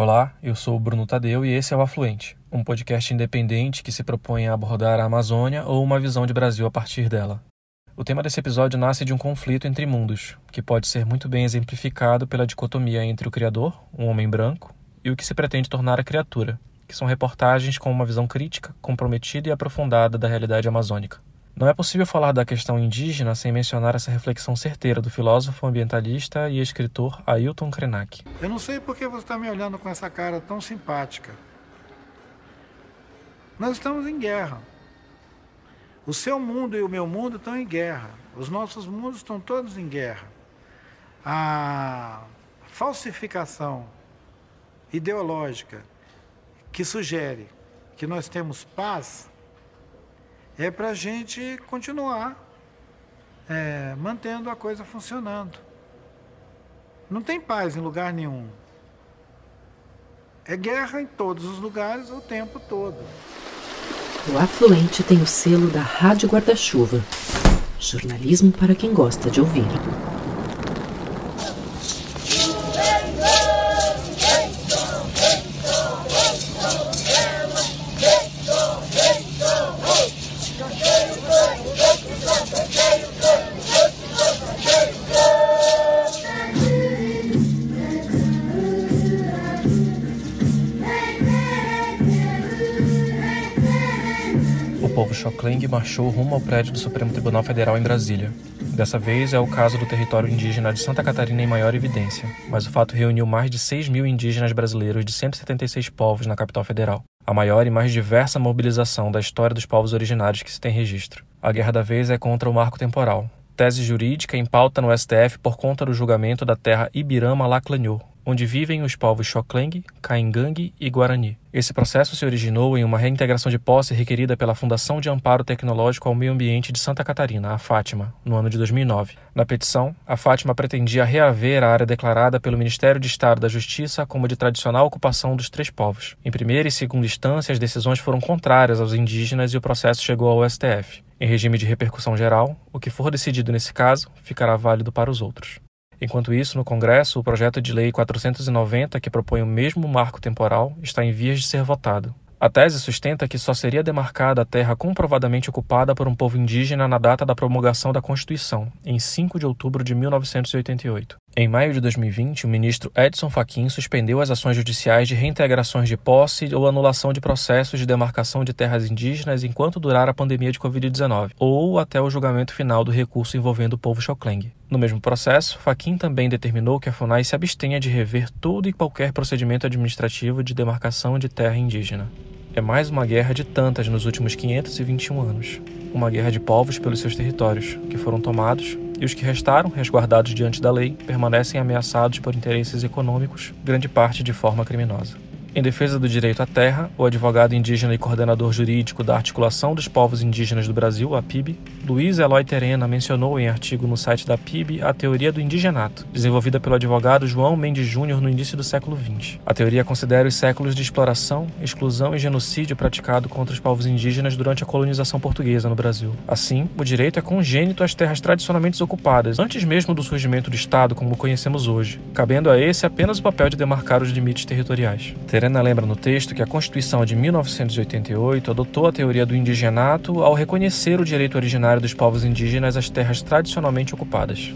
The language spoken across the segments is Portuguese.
Olá, eu sou o Bruno Tadeu e esse é o Afluente, um podcast independente que se propõe a abordar a Amazônia ou uma visão de Brasil a partir dela. O tema desse episódio nasce de um conflito entre mundos, que pode ser muito bem exemplificado pela dicotomia entre o criador, um homem branco, e o que se pretende tornar a criatura, que são reportagens com uma visão crítica, comprometida e aprofundada da realidade amazônica. Não é possível falar da questão indígena sem mencionar essa reflexão certeira do filósofo ambientalista e escritor Ailton Krenak. Eu não sei por que você está me olhando com essa cara tão simpática. Nós estamos em guerra. O seu mundo e o meu mundo estão em guerra. Os nossos mundos estão todos em guerra. A falsificação ideológica que sugere que nós temos paz é para a gente continuar é, mantendo a coisa funcionando. Não tem paz em lugar nenhum. É guerra em todos os lugares o tempo todo. O Afluente tem o selo da Rádio Guarda-Chuva. Jornalismo para quem gosta de ouvir. Povo Xocling marchou rumo ao prédio do Supremo Tribunal Federal em Brasília. Dessa vez é o caso do território indígena de Santa Catarina em maior evidência, mas o fato reuniu mais de 6 mil indígenas brasileiros de 176 povos na capital federal, a maior e mais diversa mobilização da história dos povos originários que se tem registro. A guerra da vez é contra o marco temporal, tese jurídica em pauta no STF por conta do julgamento da terra Ibirama-Laclanhô, onde vivem os povos Xocleng, Caingangue e Guarani. Esse processo se originou em uma reintegração de posse requerida pela Fundação de Amparo Tecnológico ao Meio Ambiente de Santa Catarina, a Fátima, no ano de 2009. Na petição, a Fátima pretendia reaver a área declarada pelo Ministério de Estado da Justiça como de tradicional ocupação dos três povos. Em primeira e segunda instância, as decisões foram contrárias aos indígenas e o processo chegou ao STF. Em regime de repercussão geral, o que for decidido nesse caso ficará válido para os outros. Enquanto isso, no Congresso, o projeto de lei 490, que propõe o mesmo marco temporal, está em vias de ser votado. A tese sustenta que só seria demarcada a terra comprovadamente ocupada por um povo indígena na data da promulgação da Constituição, em 5 de outubro de 1988. Em maio de 2020, o ministro Edson Fachin suspendeu as ações judiciais de reintegrações de posse ou anulação de processos de demarcação de terras indígenas enquanto durar a pandemia de Covid-19, ou até o julgamento final do recurso envolvendo o povo Xocleng. No mesmo processo, Fachin também determinou que a FUNAI se abstenha de rever todo e qualquer procedimento administrativo de demarcação de terra indígena. É mais uma guerra de tantas nos últimos 521 anos. Uma guerra de povos pelos seus territórios, que foram tomados, e os que restaram, resguardados diante da lei, permanecem ameaçados por interesses econômicos, grande parte de forma criminosa. Em defesa do direito à terra, o advogado indígena e coordenador jurídico da Articulação dos Povos Indígenas do Brasil, a PIB, Luiz Eloy Terena mencionou em artigo no site da PIB a teoria do indigenato, desenvolvida pelo advogado João Mendes Júnior no início do século XX. A teoria considera os séculos de exploração, exclusão e genocídio praticado contra os povos indígenas durante a colonização portuguesa no Brasil. Assim, o direito é congênito às terras tradicionalmente ocupadas, antes mesmo do surgimento do Estado como o conhecemos hoje, cabendo a esse apenas o papel de demarcar os limites territoriais. Helena lembra no texto que a Constituição de 1988 adotou a teoria do indigenato ao reconhecer o direito originário dos povos indígenas às terras tradicionalmente ocupadas.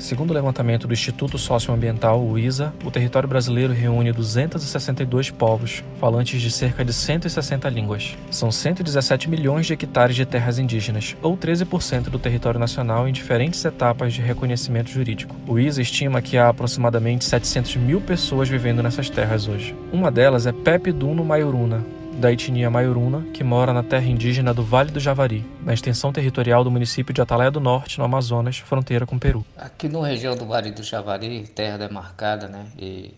Segundo o levantamento do Instituto Socioambiental, o ISA, o território brasileiro reúne 262 povos, falantes de cerca de 160 línguas. São 117 milhões de hectares de terras indígenas, ou 13% do território nacional em diferentes etapas de reconhecimento jurídico. O ISA estima que há aproximadamente 700 mil pessoas vivendo nessas terras hoje. Uma delas é Pepe Duno Maioruna, da etnia Maioruna, que mora na terra indígena do Vale do Javari, na extensão territorial do município de Atalaia do Norte, no Amazonas, fronteira com o Peru. Aqui na região do Vale do Javari, terra demarcada, né, e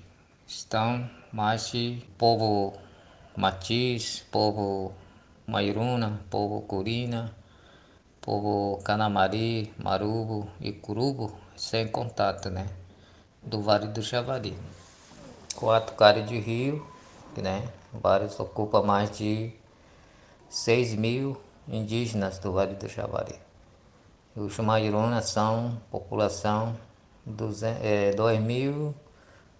estão mais de povo matiz, povo Maioruna, povo Curina, povo Canamari, Marubo e Curubo, sem contato, né, do Vale do Javari. Quatro caras de rio, né, Vários ocupa mais de 6 mil indígenas do Vale do Javari. Os Mairunas são população de é, 2.000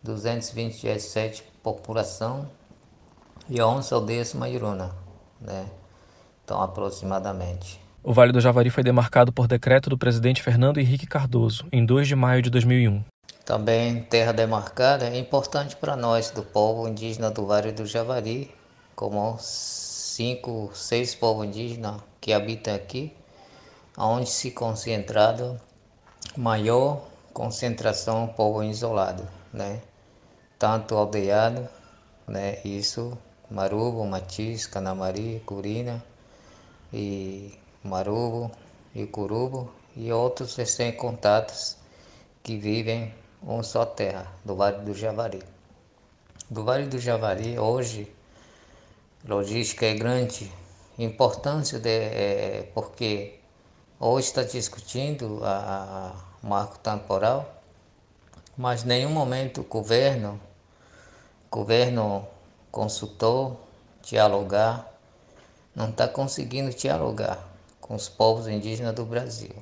227 população e 11 aldeias Mairuna, né? Então, aproximadamente. O Vale do Javari foi demarcado por decreto do presidente Fernando Henrique Cardoso, em 2 de maio de 2001. Também terra demarcada é importante para nós, do povo indígena do Vale do Javari, como cinco, seis povos indígenas que habitam aqui, onde se concentrado maior concentração povo isolado, né? Tanto aldeado, né? Isso, Marubo, Matiz, Canamari, Curina e Marubo e Curubo e outros recém-contatos que vivem uma só terra, do Vale do Javari. Do Vale do Javari, hoje, logística é grande, importância de, é, porque hoje está discutindo a, a marco temporal, mas nenhum momento o governo, governo consultou, dialogar, não está conseguindo dialogar com os povos indígenas do Brasil,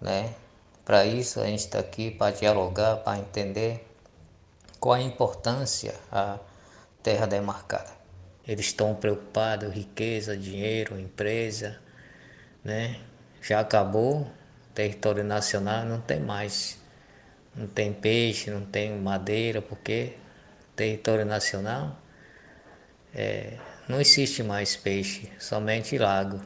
né? Para isso a gente está aqui para dialogar, para entender qual a importância a terra demarcada. Eles estão preocupados, riqueza, dinheiro, empresa, né? Já acabou, território nacional não tem mais. Não tem peixe, não tem madeira, porque território nacional é, não existe mais peixe, somente lago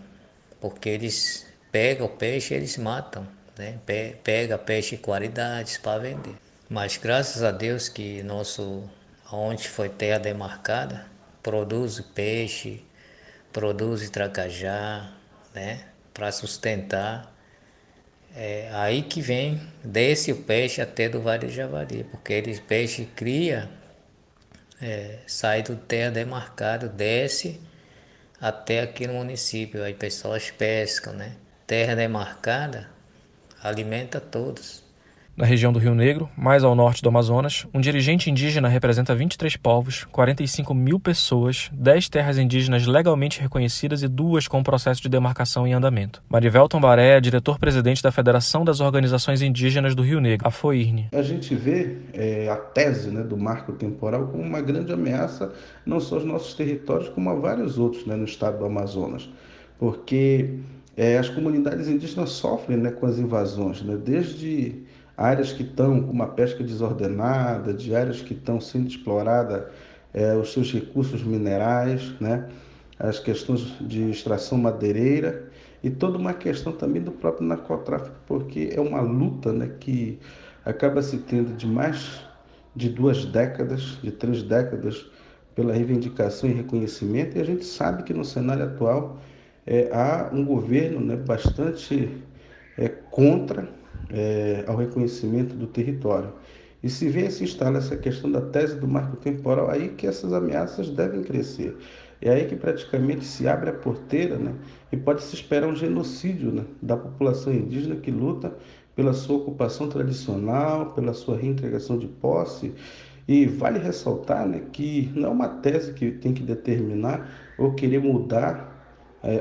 porque eles pegam o peixe eles matam, né? Pega peixe de qualidades para vender. Mas graças a Deus que nosso onde foi terra demarcada produz peixe, produz tracajá, né? Para sustentar. É aí que vem, desce o peixe até do Vale do Javari, porque eles peixe cria, é, sai do terra demarcado, desce até aqui no município. Aí pessoas pescam, né? Terra demarcada alimenta todos. Na região do Rio Negro, mais ao norte do Amazonas, um dirigente indígena representa 23 povos, 45 mil pessoas, 10 terras indígenas legalmente reconhecidas e duas com processo de demarcação em andamento. Marivel Tombaré é diretor-presidente da Federação das Organizações Indígenas do Rio Negro, a FOIRNE. A gente vê é, a tese né, do marco temporal como uma grande ameaça não só aos nossos territórios, como a vários outros né, no estado do Amazonas, porque é, as comunidades indígenas sofrem né, com as invasões, né, desde áreas que estão com uma pesca desordenada, de áreas que estão sendo exploradas é, os seus recursos minerais, né? as questões de extração madeireira e toda uma questão também do próprio narcotráfico, porque é uma luta né, que acaba se tendo de mais de duas décadas, de três décadas, pela reivindicação e reconhecimento, e a gente sabe que no cenário atual é, há um governo né, bastante é, contra é, ao reconhecimento do território. E se vem se instala essa questão da tese do marco temporal, aí que essas ameaças devem crescer. É aí que praticamente se abre a porteira né, e pode se esperar um genocídio né, da população indígena que luta pela sua ocupação tradicional, pela sua reintegração de posse. E vale ressaltar né, que não é uma tese que tem que determinar ou querer mudar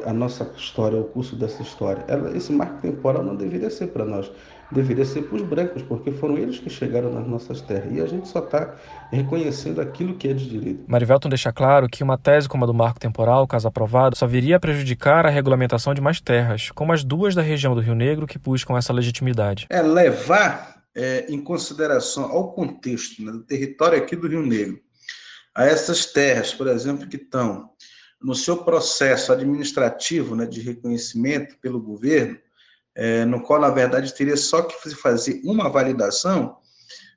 a nossa história, o curso dessa história. Ela, esse marco temporal não deveria ser para nós, deveria ser para os brancos, porque foram eles que chegaram nas nossas terras. E a gente só está reconhecendo aquilo que é de direito. Marivelton deixa claro que uma tese como a do marco temporal, caso aprovado, só viria a prejudicar a regulamentação de mais terras, como as duas da região do Rio Negro que buscam essa legitimidade. É levar é, em consideração ao contexto né, do território aqui do Rio Negro, a essas terras, por exemplo, que estão no seu processo administrativo né, de reconhecimento pelo governo, é, no qual, na verdade, teria só que fazer uma validação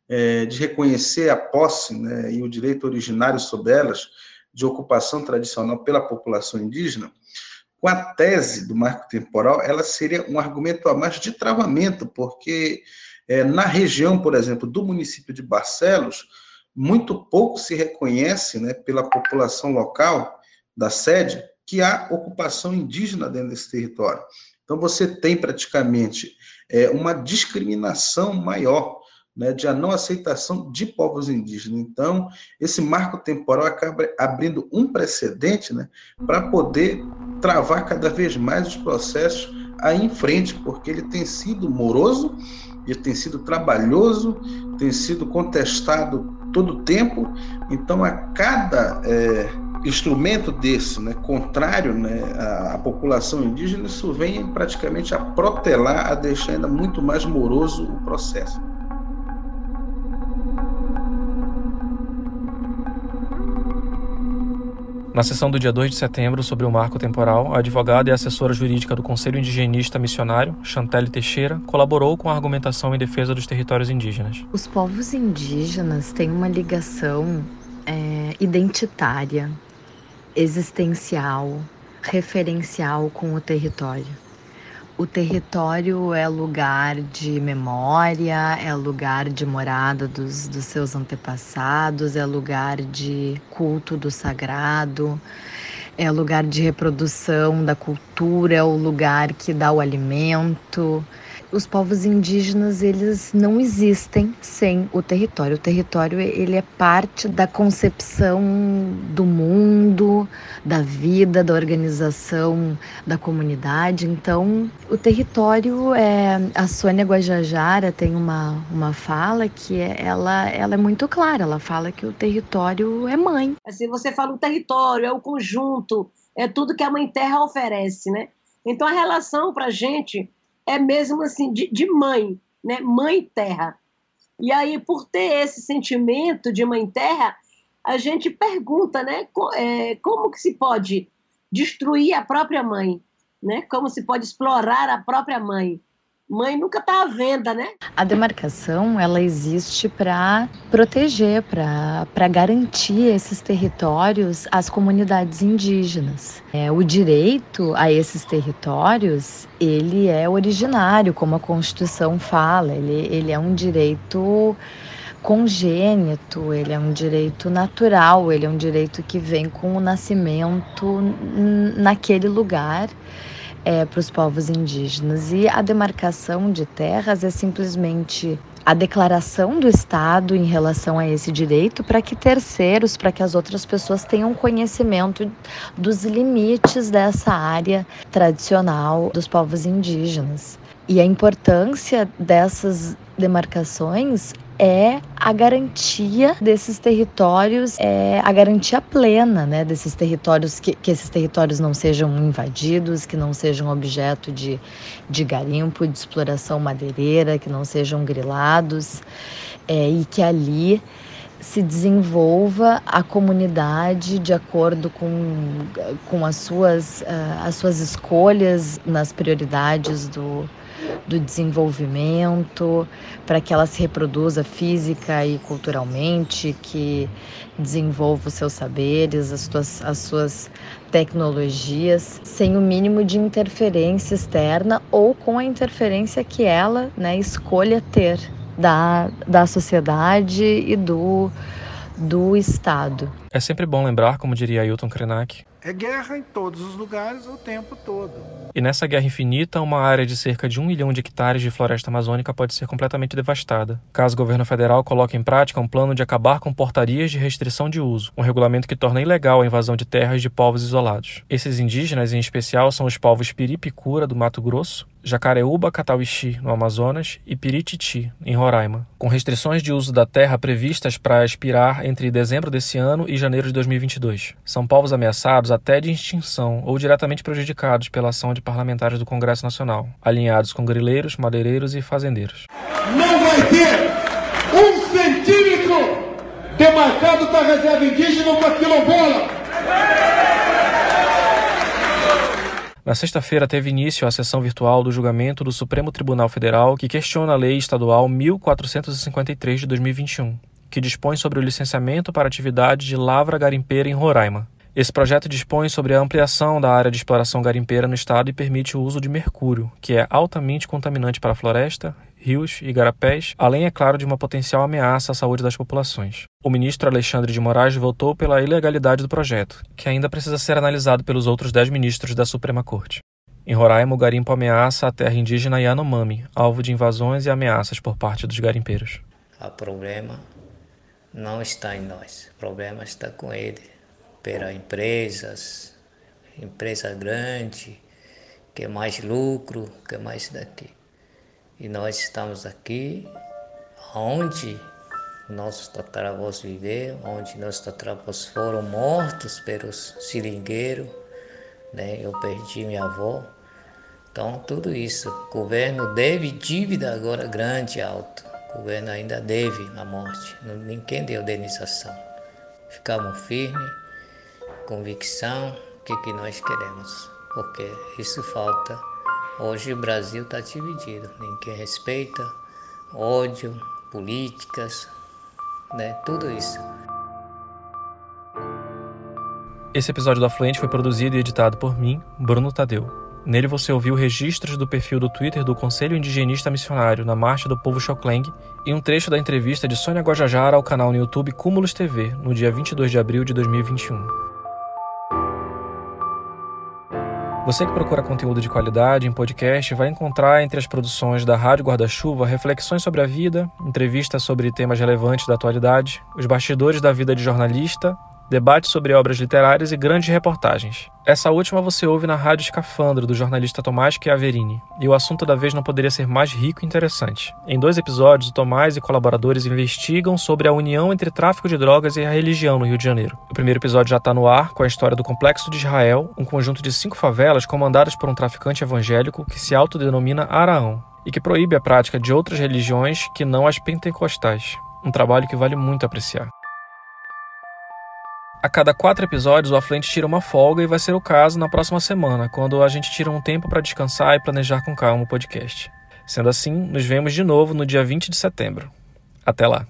é, de reconhecer a posse né, e o direito originário sobre elas de ocupação tradicional pela população indígena, com a tese do marco temporal, ela seria um argumento a mais de travamento, porque é, na região, por exemplo, do município de Barcelos, muito pouco se reconhece né, pela população local da sede que há ocupação indígena dentro desse território. Então, você tem praticamente é, uma discriminação maior né, de a não aceitação de povos indígenas. Então, esse marco temporal acaba abrindo um precedente né, para poder travar cada vez mais os processos aí em frente, porque ele tem sido moroso, ele tem sido trabalhoso, tem sido contestado todo tempo. Então, a cada é, instrumento desse, né, contrário né, à, à, população indígena, isso vem praticamente a protelar, a deixar ainda muito mais moroso o processo. Na sessão do dia 2 de setembro sobre o marco temporal, a advogada e assessora jurídica do Conselho Indigenista Missionário, Chantelle Teixeira, colaborou com a argumentação em defesa dos territórios indígenas. Os povos indígenas têm uma ligação é, identitária, existencial, referencial com o território. O território é lugar de memória, é lugar de morada dos, dos seus antepassados, é lugar de culto do sagrado, é lugar de reprodução da cultura, é o lugar que dá o alimento, os povos indígenas eles não existem sem o território. O território ele é parte da concepção do mundo, da vida, da organização da comunidade. Então, o território é a Sônia Guajajara tem uma, uma fala que é, ela ela é muito clara. Ela fala que o território é mãe. Assim, você fala o território é o conjunto, é tudo que a mãe terra oferece, né? Então a relação para gente é mesmo assim de, de mãe, né? Mãe terra. E aí, por ter esse sentimento de mãe terra, a gente pergunta, né? É, como que se pode destruir a própria mãe, né? Como se pode explorar a própria mãe? Mãe nunca está à venda, né? A demarcação ela existe para proteger, para garantir esses territórios às comunidades indígenas. É, o direito a esses territórios ele é originário, como a Constituição fala. Ele, ele é um direito congênito, ele é um direito natural, ele é um direito que vem com o nascimento naquele lugar é, para os povos indígenas. E a demarcação de terras é simplesmente a declaração do Estado em relação a esse direito para que terceiros, para que as outras pessoas tenham conhecimento dos limites dessa área tradicional dos povos indígenas. E a importância dessas demarcações é a garantia desses territórios, é a garantia plena, né, desses territórios, que, que esses territórios não sejam invadidos, que não sejam objeto de, de garimpo, de exploração madeireira, que não sejam grilados, é, e que ali se desenvolva a comunidade de acordo com, com as, suas, uh, as suas escolhas nas prioridades do, do desenvolvimento, para que ela se reproduza física e culturalmente, que desenvolva os seus saberes, as suas, as suas tecnologias, sem o mínimo de interferência externa ou com a interferência que ela né, escolha ter da, da sociedade e do, do Estado. É sempre bom lembrar, como diria Ailton Krenak, é guerra em todos os lugares o tempo todo. E nessa guerra infinita, uma área de cerca de um milhão de hectares de floresta amazônica pode ser completamente devastada, caso o governo federal coloque em prática um plano de acabar com portarias de restrição de uso, um regulamento que torna ilegal a invasão de terras de povos isolados. Esses indígenas, em especial, são os povos Piripicura, do Mato Grosso, Jacareúba, Catauixi, no Amazonas, e Pirititi, em Roraima, com restrições de uso da terra previstas para expirar entre dezembro desse ano e janeiro de 2022. São povos ameaçados até de extinção ou diretamente prejudicados pela ação de parlamentares do Congresso Nacional, alinhados com grileiros, madeireiros e fazendeiros. Não vai ter um centímetro demarcado da reserva indígena para quilombola. Na sexta-feira teve início a sessão virtual do julgamento do Supremo Tribunal Federal que questiona a Lei Estadual 1453 de 2021, que dispõe sobre o licenciamento para atividade de lavra garimpeira em Roraima. Esse projeto dispõe sobre a ampliação da área de exploração garimpeira no estado e permite o uso de mercúrio, que é altamente contaminante para a floresta, rios e igarapés, além, é claro, de uma potencial ameaça à saúde das populações. O ministro Alexandre de Moraes votou pela ilegalidade do projeto, que ainda precisa ser analisado pelos outros dez ministros da Suprema Corte. Em Roraima, o garimpo ameaça a terra indígena Yanomami, alvo de invasões e ameaças por parte dos garimpeiros. O problema não está em nós, o problema está com ele, pelas empresas, empresa grande, que é mais lucro, que é mais daqui. E nós estamos aqui onde nossos tataravós viveram, onde nossos tataravós foram mortos pelos seringueiros, né? Eu perdi minha avó. Então, tudo isso. O governo deve dívida agora grande, alto. O governo ainda deve a morte. Ninguém deu indenização. Ficamos firmes, convicção, o que, que nós queremos. Porque isso falta. Hoje o Brasil está dividido. Ninguém respeita. Ódio, políticas, né? Tudo isso. Esse episódio do Afluente foi produzido e editado por mim, Bruno Tadeu. Nele você ouviu registros do perfil do Twitter do Conselho Indigenista Missionário na Marcha do Povo Xocleng e um trecho da entrevista de Sônia Guajajara ao canal no YouTube Cúmulos TV, no dia 22 de abril de 2021. Você que procura conteúdo de qualidade em podcast vai encontrar entre as produções da Rádio Guarda-Chuva reflexões sobre a vida, entrevistas sobre temas relevantes da atualidade, os bastidores da vida de jornalista debates sobre obras literárias e grandes reportagens. Essa última você ouve na Rádio Escafandro, do jornalista Tomás Chiaverini, e o assunto da vez não poderia ser mais rico e interessante. Em dois episódios, o Tomás e colaboradores investigam sobre a união entre tráfico de drogas e a religião no Rio de Janeiro. O primeiro episódio já está no ar, com a história do Complexo de Israel, um conjunto de cinco favelas comandadas por um traficante evangélico que se autodenomina Araão e que proíbe a prática de outras religiões que não as pentecostais. Um trabalho que vale muito apreciar. A cada quatro episódios, o Afluente tira uma folga e vai ser o caso na próxima semana, quando a gente tira um tempo para descansar e planejar com calma o podcast. Sendo assim, nos vemos de novo no dia 20 de setembro. Até lá!